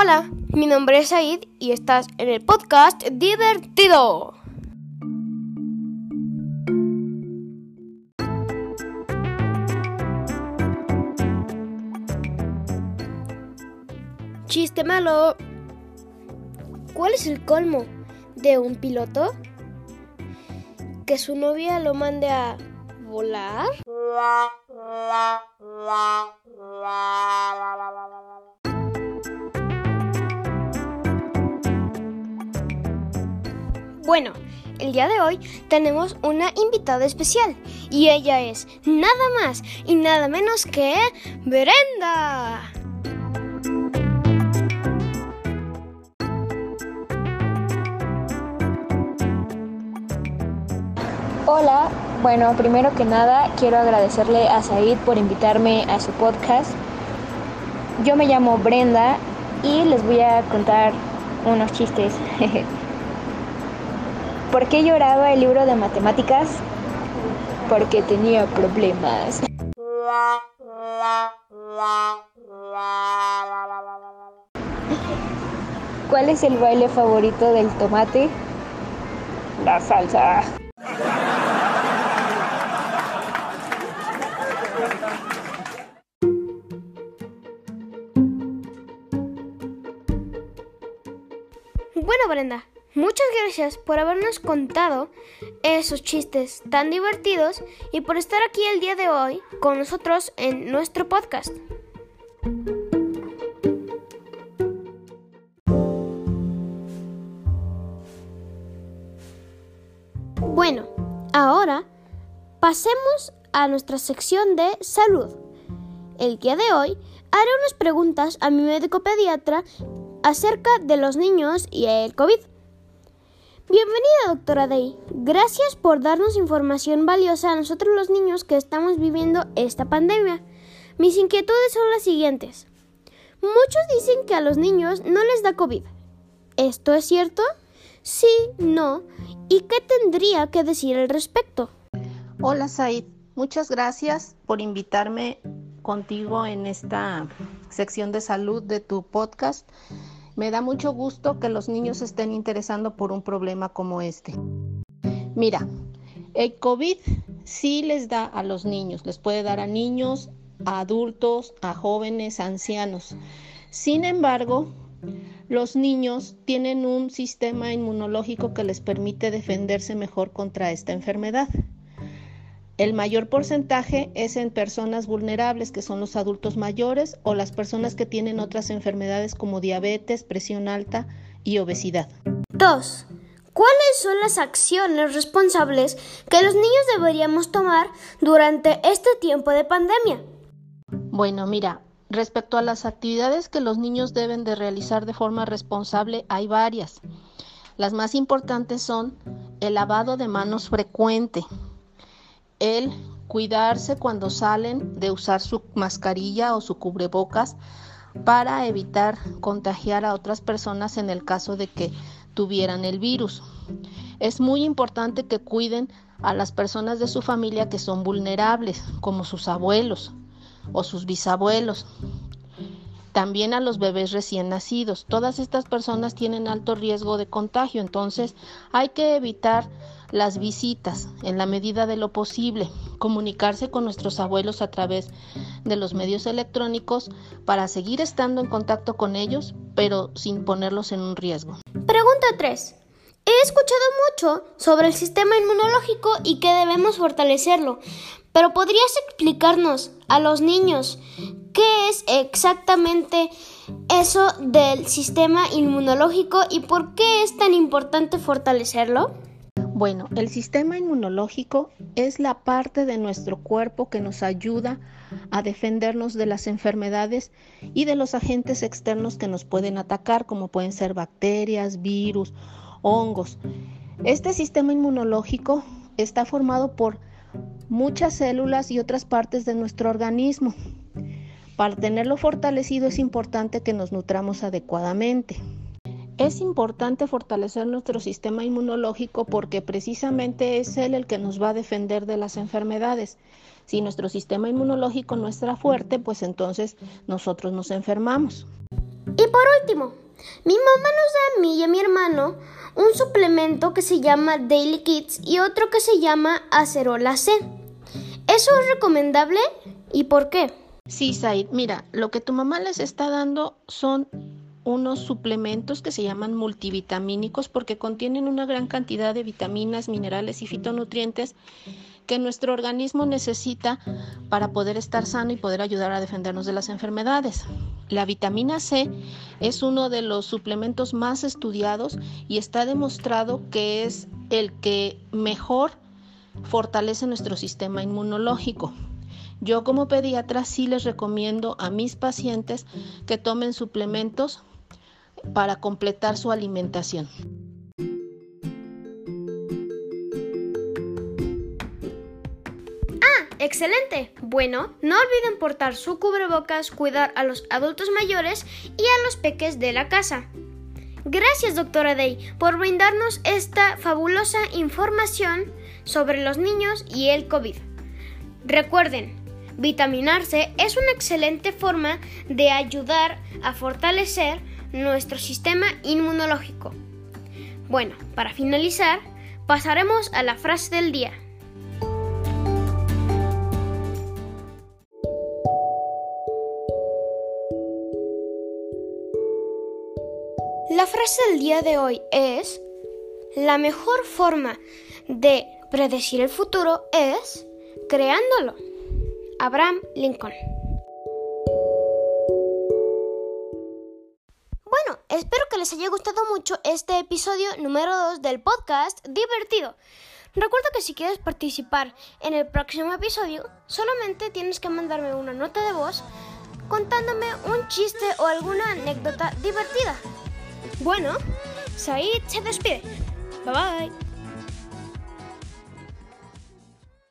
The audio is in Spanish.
Hola, mi nombre es Said y estás en el podcast Divertido. Chiste malo. ¿Cuál es el colmo de un piloto? Que su novia lo mande a volar. Bueno, el día de hoy tenemos una invitada especial y ella es nada más y nada menos que Brenda. Hola, bueno, primero que nada quiero agradecerle a Said por invitarme a su podcast. Yo me llamo Brenda y les voy a contar unos chistes. ¿Por qué lloraba el libro de matemáticas? Porque tenía problemas. ¿Cuál es el baile favorito del tomate? La salsa. Bueno, Brenda, muchas gracias por habernos contado esos chistes tan divertidos y por estar aquí el día de hoy con nosotros en nuestro podcast. Bueno, ahora pasemos a nuestra sección de salud. El día de hoy haré unas preguntas a mi médico pediatra acerca de los niños y el COVID. Bienvenida, doctora Day. Gracias por darnos información valiosa a nosotros los niños que estamos viviendo esta pandemia. Mis inquietudes son las siguientes. Muchos dicen que a los niños no les da COVID. ¿Esto es cierto? Sí, no. ¿Y qué tendría que decir al respecto? Hola Said, muchas gracias por invitarme contigo en esta sección de salud de tu podcast. Me da mucho gusto que los niños estén interesando por un problema como este. Mira, el COVID sí les da a los niños, les puede dar a niños, a adultos, a jóvenes, a ancianos. Sin embargo, los niños tienen un sistema inmunológico que les permite defenderse mejor contra esta enfermedad. El mayor porcentaje es en personas vulnerables, que son los adultos mayores o las personas que tienen otras enfermedades como diabetes, presión alta y obesidad. 2. ¿Cuáles son las acciones responsables que los niños deberíamos tomar durante este tiempo de pandemia? Bueno, mira, respecto a las actividades que los niños deben de realizar de forma responsable, hay varias. Las más importantes son el lavado de manos frecuente, el cuidarse cuando salen de usar su mascarilla o su cubrebocas para evitar contagiar a otras personas en el caso de que tuvieran el virus. Es muy importante que cuiden a las personas de su familia que son vulnerables, como sus abuelos o sus bisabuelos. También a los bebés recién nacidos. Todas estas personas tienen alto riesgo de contagio, entonces hay que evitar las visitas en la medida de lo posible, comunicarse con nuestros abuelos a través de los medios electrónicos para seguir estando en contacto con ellos, pero sin ponerlos en un riesgo. Pregunta 3. He escuchado mucho sobre el sistema inmunológico y que debemos fortalecerlo, pero ¿podrías explicarnos a los niños qué es exactamente eso del sistema inmunológico y por qué es tan importante fortalecerlo? Bueno, el sistema inmunológico es la parte de nuestro cuerpo que nos ayuda a defendernos de las enfermedades y de los agentes externos que nos pueden atacar, como pueden ser bacterias, virus, hongos. Este sistema inmunológico está formado por muchas células y otras partes de nuestro organismo. Para tenerlo fortalecido es importante que nos nutramos adecuadamente. Es importante fortalecer nuestro sistema inmunológico porque precisamente es él el que nos va a defender de las enfermedades. Si nuestro sistema inmunológico no está fuerte, pues entonces nosotros nos enfermamos. Y por último, mi mamá nos da a mí y a mi hermano un suplemento que se llama Daily Kids y otro que se llama Acerola C. ¿Eso es recomendable y por qué? Sí, Said, mira, lo que tu mamá les está dando son unos suplementos que se llaman multivitamínicos porque contienen una gran cantidad de vitaminas, minerales y fitonutrientes que nuestro organismo necesita para poder estar sano y poder ayudar a defendernos de las enfermedades. La vitamina C es uno de los suplementos más estudiados y está demostrado que es el que mejor fortalece nuestro sistema inmunológico. Yo como pediatra sí les recomiendo a mis pacientes que tomen suplementos para completar su alimentación. ¡Ah! ¡Excelente! Bueno, no olviden portar su cubrebocas, cuidar a los adultos mayores y a los peques de la casa. Gracias, doctora Day, por brindarnos esta fabulosa información sobre los niños y el COVID. Recuerden, vitaminarse es una excelente forma de ayudar a fortalecer nuestro sistema inmunológico. Bueno, para finalizar, pasaremos a la frase del día. La frase del día de hoy es, la mejor forma de predecir el futuro es creándolo. Abraham Lincoln. Espero que les haya gustado mucho este episodio número 2 del podcast divertido. Recuerda que si quieres participar en el próximo episodio, solamente tienes que mandarme una nota de voz contándome un chiste o alguna anécdota divertida. Bueno, Said se despide. Bye bye.